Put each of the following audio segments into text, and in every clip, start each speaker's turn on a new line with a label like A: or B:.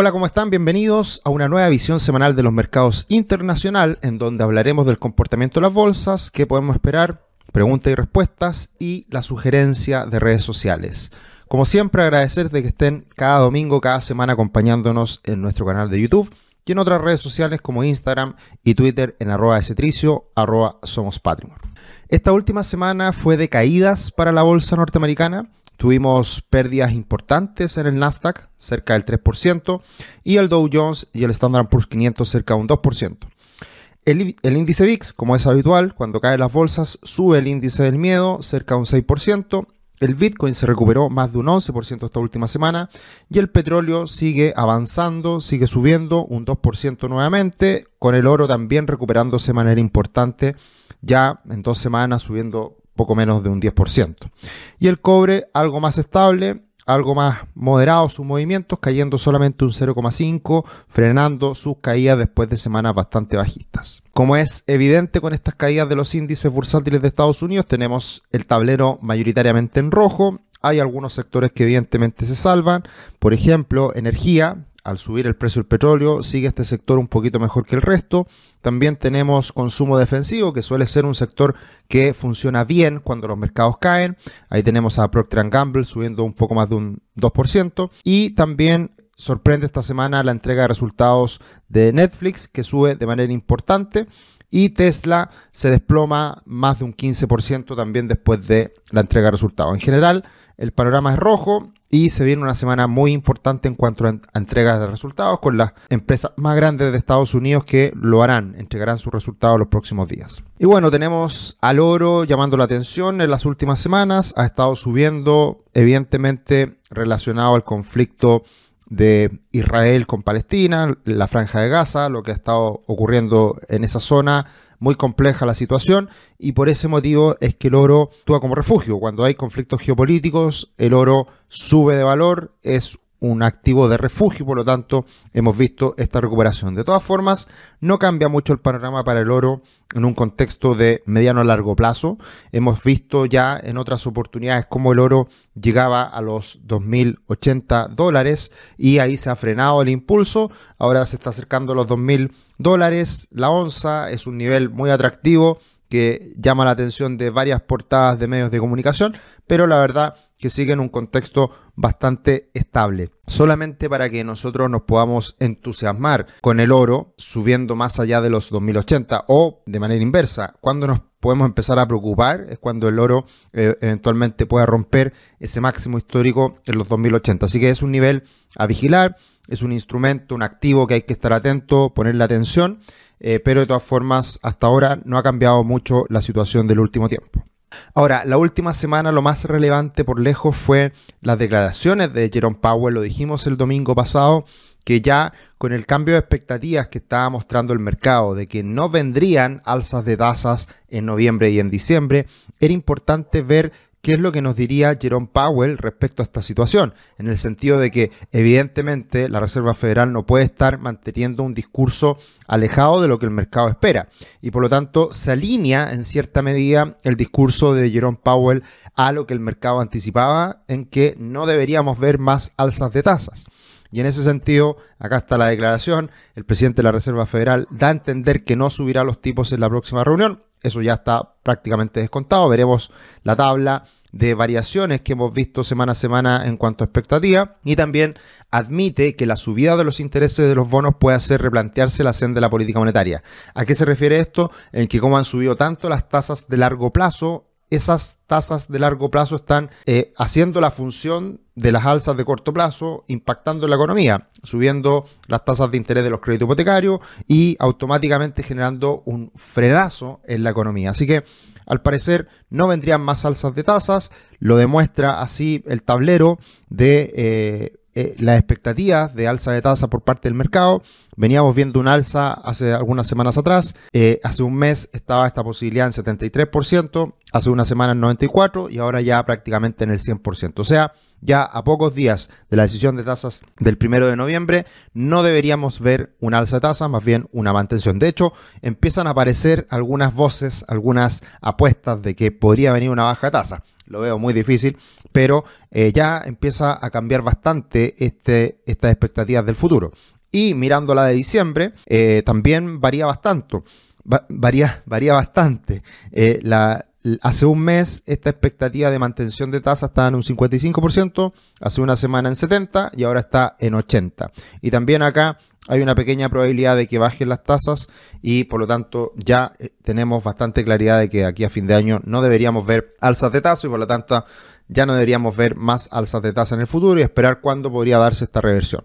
A: Hola, ¿cómo están? Bienvenidos a una nueva visión semanal de los mercados internacional, en donde hablaremos del comportamiento de las bolsas, qué podemos esperar, preguntas y respuestas y la sugerencia de redes sociales. Como siempre, agradecer de que estén cada domingo, cada semana acompañándonos en nuestro canal de YouTube y en otras redes sociales como Instagram y Twitter en arroba arroba somos patrimonio. Esta última semana fue de caídas para la bolsa norteamericana Tuvimos pérdidas importantes en el Nasdaq, cerca del 3%, y el Dow Jones y el Standard Poor's 500 cerca de un 2%. El, índice VIX, como es habitual, cuando caen las bolsas, sube el índice del miedo cerca de un 6%. El Bitcoin se recuperó más de un 11% esta última semana y el petróleo sigue avanzando, sigue subiendo un 2% nuevamente, con el oro también recuperándose de manera importante, ya en dos semanas subiendo poco menos de un 10%. Y el cobre algo más estable, algo más moderado sus movimientos, cayendo solamente un 0,5, frenando sus caídas después de semanas bastante bajistas. Como es evidente con estas caídas de los índices bursátiles de Estados Unidos, tenemos el tablero mayoritariamente en rojo. Hay algunos sectores que evidentemente se salvan, por ejemplo, energía, al subir el precio del petróleo, sigue este sector un poquito mejor que el resto. También tenemos consumo defensivo, que suele ser un sector que funciona bien cuando los mercados caen. Ahí tenemos a Procter Gamble subiendo un poco más de un 2%. Y también sorprende esta semana la entrega de resultados de Netflix, que sube de manera importante. Y Tesla se desploma más de un 15% también después de la entrega de resultados. En general, el panorama es rojo y se viene una semana muy importante en cuanto a, entregas de resultados con las empresas más grandes de Estados Unidos que lo harán, entregarán sus resultados los próximos días. Y bueno, tenemos al oro llamando la atención en las últimas semanas, ha estado subiendo evidentemente relacionado al conflicto de Israel con Palestina, la franja de Gaza, lo que ha estado ocurriendo en esa zona muy compleja la situación y por ese motivo es que el oro actúa como refugio. Cuando hay conflictos geopolíticos, el oro sube de valor, es un activo de refugio, por lo tanto hemos visto esta recuperación. De todas formas, no cambia mucho el panorama para el oro en un contexto de mediano a largo plazo. Hemos visto ya en otras oportunidades cómo el oro llegaba a los 2.080 dólares y ahí se ha frenado el impulso, ahora se está acercando a los 2.000 dólares la onza, es un nivel muy atractivo que llama la atención de varias portadas de medios de comunicación, pero la verdad que sigue en un contexto bastante estable. Solamente para que nosotros nos podamos entusiasmar con el oro subiendo más allá de los 2080 o de manera inversa, cuando nos podemos empezar a preocupar es cuando el oro eh, eventualmente pueda romper ese máximo histórico en los 2080. Así que es un nivel a vigilar, es un instrumento, un activo que hay que estar atento, ponerle atención, eh, pero de todas formas hasta ahora no ha cambiado mucho la situación del último tiempo. Ahora, la última semana lo más relevante por lejos fue las declaraciones de Jerome Powell, lo dijimos el domingo pasado, que ya con el cambio de expectativas que estaba mostrando el mercado de que no vendrían alzas de tasas en noviembre y en diciembre, era importante ver qué es lo que nos diría Jerome Powell respecto a esta situación, en el sentido de que evidentemente la Reserva Federal no puede estar manteniendo un discurso alejado de lo que el mercado espera. Y por lo tanto se alinea en cierta medida el discurso de Jerome Powell a lo que el mercado anticipaba en que no deberíamos ver más alzas de tasas. Y en ese sentido, acá está la declaración, el presidente de la Reserva Federal da a entender que no subirá los tipos en la próxima reunión, eso ya está prácticamente descontado. Veremos la tabla de variaciones que hemos visto semana a semana en cuanto a expectativa y también admite que la subida de los intereses de los bonos puede hacer replantearse la senda de la política monetaria. ¿A qué se refiere esto? En que como han subido tanto las tasas de largo plazo, esas tasas de largo plazo están eh, haciendo la función de las alzas de corto plazo, impactando la economía, subiendo las tasas de interés de los créditos hipotecarios y automáticamente generando un frenazo en la economía. Así que, al parecer, no vendrían más alzas de tasas, lo demuestra así el tablero de... Eh, eh, las expectativas de alza de tasa por parte del mercado. Veníamos viendo un alza hace algunas semanas atrás. Eh, hace un mes estaba esta posibilidad en 73%, hace una semana en 94% y ahora ya prácticamente en el 100%. O sea, ya a pocos días de la decisión de tasas del primero de noviembre, no deberíamos ver un alza de tasa, más bien una mantención. De hecho, empiezan a aparecer algunas voces, algunas apuestas de que podría venir una baja de tasa. Lo veo muy difícil, pero eh, ya empieza a cambiar bastante este, estas expectativas del futuro. Y mirando la de diciembre, eh, también varía bastante. varía, varía bastante. Eh, la, hace un mes esta expectativa de mantención de tasa estaba en un 55%, hace una semana en 70% y ahora está en 80%. Y también acá hay una pequeña probabilidad de que bajen las tasas y por lo tanto ya eh, tenemos bastante claridad de que aquí a fin de año no deberíamos ver alzas de tasa y por lo tanto ya no deberíamos ver más alzas de tasa en el futuro y esperar cuándo podría darse esta reversión.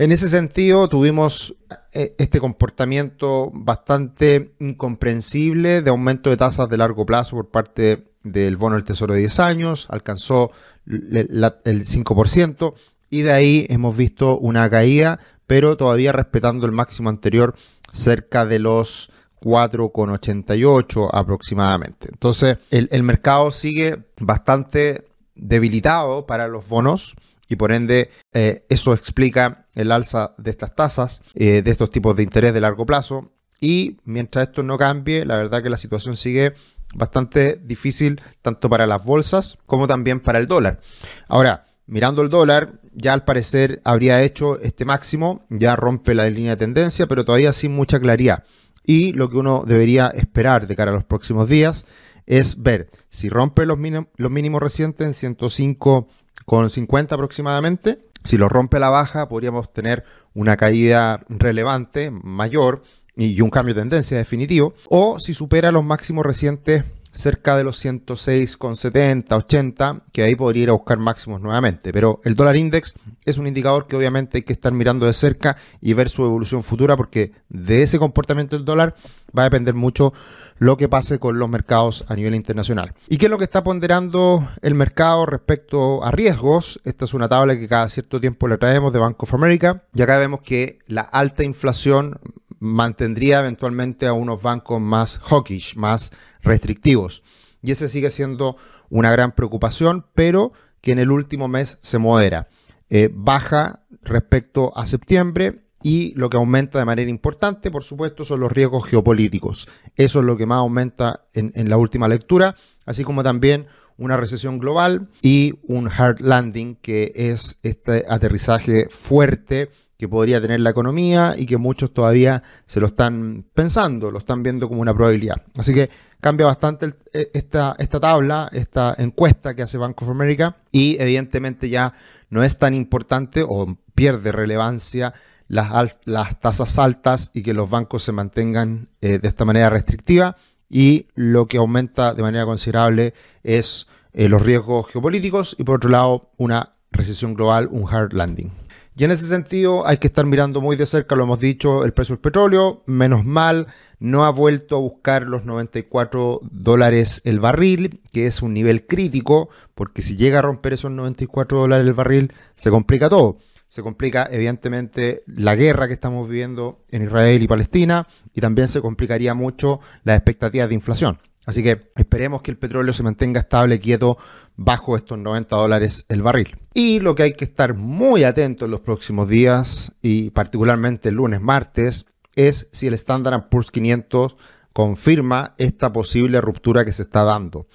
A: En ese sentido, tuvimos eh, este comportamiento bastante incomprensible de aumento de tasas de largo plazo por parte del bono del Tesoro de 10 años, alcanzó el 5% y de ahí hemos visto una caída, pero todavía respetando el máximo anterior cerca de los 4,88 aproximadamente. Entonces, el, el mercado sigue bastante debilitado para los bonos y por ende eh, eso explica el alza de estas tasas, eh, de estos tipos de interés de largo plazo. Y mientras esto no cambie, la verdad que la situación sigue bastante difícil tanto para las bolsas como también para el dólar. Ahora, mirando el dólar, ya al parecer habría hecho este máximo, ya rompe la línea de tendencia, pero todavía sin mucha claridad. Y lo que uno debería esperar de cara a los próximos días es ver si rompe los, los mínimos recientes en 105 con 50 aproximadamente. Si lo rompe la baja, podríamos tener una caída relevante, mayor, y un cambio de tendencia definitivo. O si supera los máximos recientes cerca de los 106,70, 80, que ahí podría ir a buscar máximos nuevamente. Pero el dólar index es un indicador que obviamente hay que estar mirando de cerca y ver su evolución futura porque de ese comportamiento del dólar va a depender mucho lo que pase con los mercados a nivel internacional. ¿Y qué es lo que está ponderando el mercado respecto a riesgos? Esta es una tabla que cada cierto tiempo le traemos de Bank of America y acá vemos que la alta inflación mantendría eventualmente a unos bancos más hawkish, más restrictivos. Y ese sigue siendo una gran preocupación, pero que en el último mes se modera. Eh, baja respecto a septiembre y lo que aumenta de manera importante, por supuesto, son los riesgos geopolíticos. Eso es lo que más aumenta en, en la última lectura, así como también una recesión global y un hard landing, que es este aterrizaje fuerte que podría tener la economía y que muchos todavía se lo están pensando, lo están viendo como una probabilidad. Así que cambia bastante e, esta, esta tabla, esta encuesta que hace Bank of America y evidentemente ya no es tan importante o pierde relevancia las, las tasas altas y que los bancos se mantengan eh, de esta manera restrictiva y lo que aumenta de manera considerable es eh, los riesgos geopolíticos y por otro lado una recesión global, un hard landing. Y en ese sentido hay que estar mirando muy de cerca, lo hemos dicho, el precio del petróleo, menos mal, no ha vuelto a buscar los 94 dólares el barril, que es un nivel crítico, porque si llega a romper esos 94 dólares el barril, se complica todo. Se complica evidentemente la guerra que estamos viviendo en Israel y Palestina, y también se complicaría mucho las expectativas de inflación. Así que esperemos que el petróleo se mantenga estable, quieto, bajo estos 90 dólares el barril. Y lo que hay que estar muy atento en los próximos días, y particularmente el lunes, martes, es si el Standard Poor's 500 confirma esta posible ruptura que se está dando.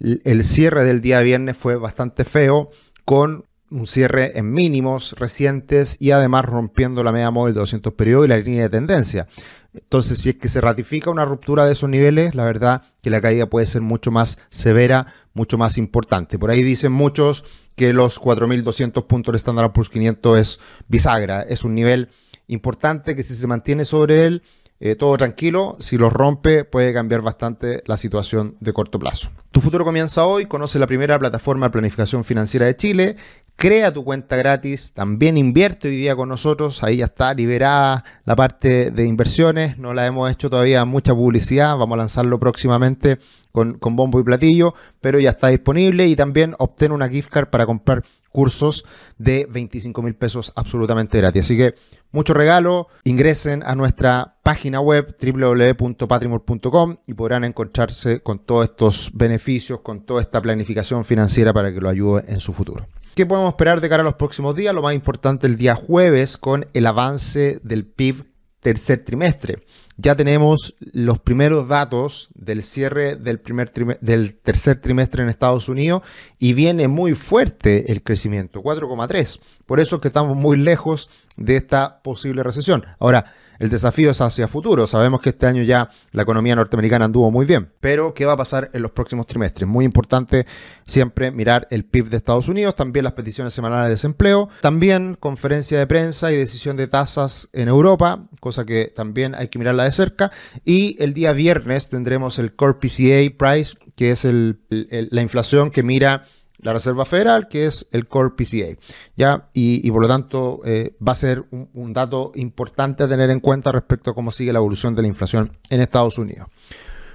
A: El cierre del día viernes fue bastante feo, con un cierre en mínimos recientes y además rompiendo la media móvil de 200 periodos y la línea de tendencia. Entonces, si es que se ratifica una ruptura de esos niveles, la verdad que la caída puede ser mucho más severa, mucho más importante. Por ahí dicen muchos que los 4.200 puntos del Standard Poor's 500 es bisagra, es un nivel importante que si se mantiene sobre él, eh, todo tranquilo, si lo rompe puede cambiar bastante la situación de corto plazo. Tu futuro comienza hoy, conoce la primera plataforma de planificación financiera de Chile Crea tu cuenta gratis, también invierte hoy día con nosotros, ahí ya está liberada la parte de inversiones, no la hemos hecho todavía mucha publicidad, vamos a lanzarlo próximamente con, bombo y platillo, pero ya está disponible y también obtén una gift card para comprar cursos de 25 mil pesos absolutamente gratis. Así que mucho regalo, ingresen a nuestra página web www.patrimor.com y podrán encontrarse con todos estos beneficios, con toda esta planificación financiera para que lo ayude en su futuro. ¿Qué podemos esperar de cara a los próximos días? Lo más importante el día jueves con el avance del PIB tercer trimestre. ya tenemos los primeros datos del cierre del, primer del tercer trimestre en Estados Unidos y viene muy fuerte el crecimiento, 4,3. Por eso es que estamos muy lejos de esta posible recesión. Ahora, el desafío es hacia futuro. Sabemos que este año ya la economía norteamericana anduvo muy bien, pero ¿qué va a pasar en los próximos trimestres? Muy importante siempre mirar el PIB de Estados Unidos, también las peticiones semanales de desempleo, también conferencia de prensa y decisión de tasas en Europa, cosa que también hay que mirarla de cerca. Y el día viernes tendremos el Core PCA Price, que es la inflación que mira la Reserva Federal, que es el Core PCA. ¿ya? Y, por lo tanto eh, va a ser un, dato importante a tener en cuenta respecto a cómo sigue la evolución de la inflación en Estados Unidos.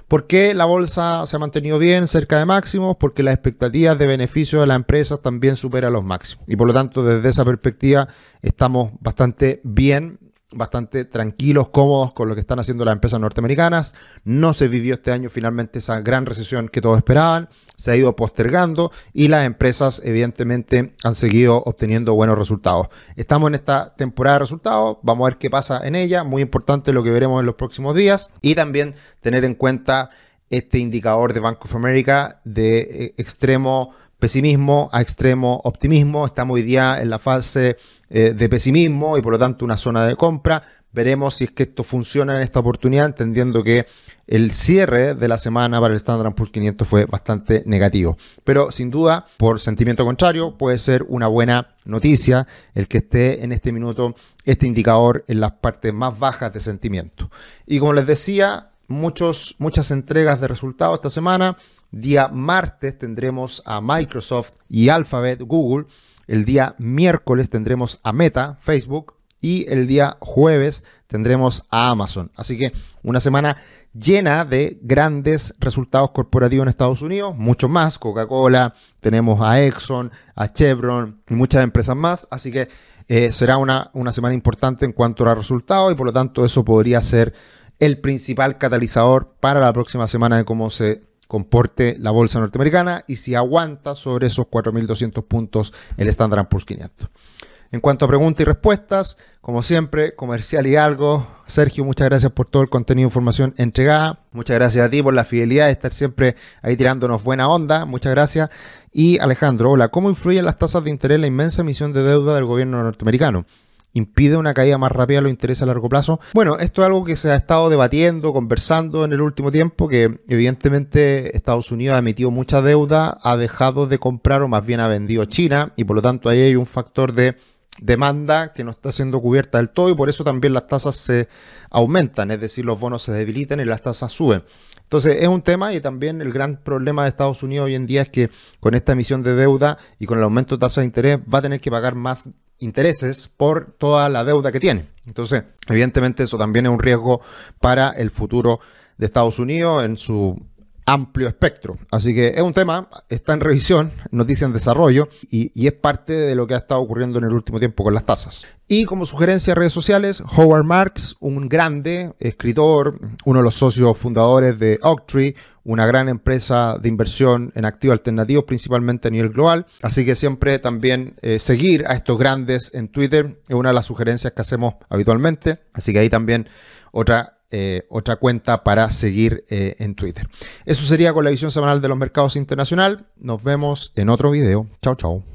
A: ¿Por qué la bolsa se ha mantenido bien cerca de máximos? Porque las expectativas de beneficio de las empresas también superan los máximos. Y por lo tanto, desde esa perspectiva, estamos bastante bien bastante tranquilos, cómodos con lo que están haciendo las empresas norteamericanas. No se vivió este año finalmente esa gran recesión que todos esperaban, se ha ido postergando y las empresas evidentemente han seguido obteniendo buenos resultados. Estamos en esta temporada de resultados, vamos a ver qué pasa en ella, muy importante lo que veremos en los próximos días y también tener en cuenta este indicador de Bank of America de eh, extremo pesimismo a extremo optimismo. Estamos hoy día en la fase eh, de pesimismo y por lo tanto una zona de compra. Veremos si es que esto funciona en esta oportunidad, entendiendo que el cierre de la semana para el Standard Poor's 500 fue bastante negativo. Pero sin duda, por sentimiento contrario, puede ser una buena noticia el que esté en este minuto este indicador en las partes más bajas de sentimiento. Y como les decía, muchos, muchas entregas de resultados esta semana. Día martes tendremos a Microsoft y Alphabet, Google. El día miércoles tendremos a Meta, Facebook. Y el día jueves tendremos a Amazon. Así que una semana llena de grandes resultados corporativos en Estados Unidos, muchos más, Coca-Cola, tenemos a Exxon, a Chevron y muchas empresas más, así que eh, será una, una semana importante en cuanto a resultados y por lo tanto eso podría ser el principal catalizador para la próxima semana de cómo se comporte la bolsa norteamericana y si aguanta sobre esos 4.200 puntos el Standard Poor's 500. En cuanto a preguntas y respuestas, como siempre, comercial y algo. Sergio, muchas gracias por todo el contenido e información entregada. Muchas gracias a ti por la fidelidad de estar siempre ahí tirándonos buena onda. Muchas gracias. Y Alejandro, hola, ¿cómo influyen las tasas de interés en la inmensa emisión de deuda del gobierno norteamericano? Impide una caída más rápida de los intereses a largo plazo. Bueno, esto es algo que se ha estado debatiendo, conversando en el último tiempo, que evidentemente Estados Unidos ha emitido mucha deuda, ha dejado de comprar o más bien ha vendido China y por lo tanto ahí hay un factor de demanda que no está siendo cubierta del todo y por eso también las tasas se aumentan, es decir, los bonos se debilitan y las tasas suben. Entonces es un tema y también el gran problema de Estados Unidos hoy en día es que con esta emisión de deuda y con el aumento de tasas de interés va a tener que pagar más intereses por toda la deuda que tiene. Entonces, evidentemente eso también es un riesgo para el futuro de Estados Unidos en su amplio espectro. Así que es un tema, está en revisión, noticia en desarrollo y, y, es parte de lo que ha estado ocurriendo en el último tiempo con las tasas. Y como sugerencia de redes sociales, Howard Marks, un grande escritor, uno de los socios fundadores de Octree, una gran empresa de inversión en activos alternativos, principalmente a nivel global. Así que siempre también eh, seguir a estos grandes en Twitter es una de las sugerencias que hacemos habitualmente. Así que ahí también otra eh, otra cuenta para seguir eh, en Twitter. Eso sería con la visión semanal de los mercados internacional. Nos vemos en otro video. Chao, chao.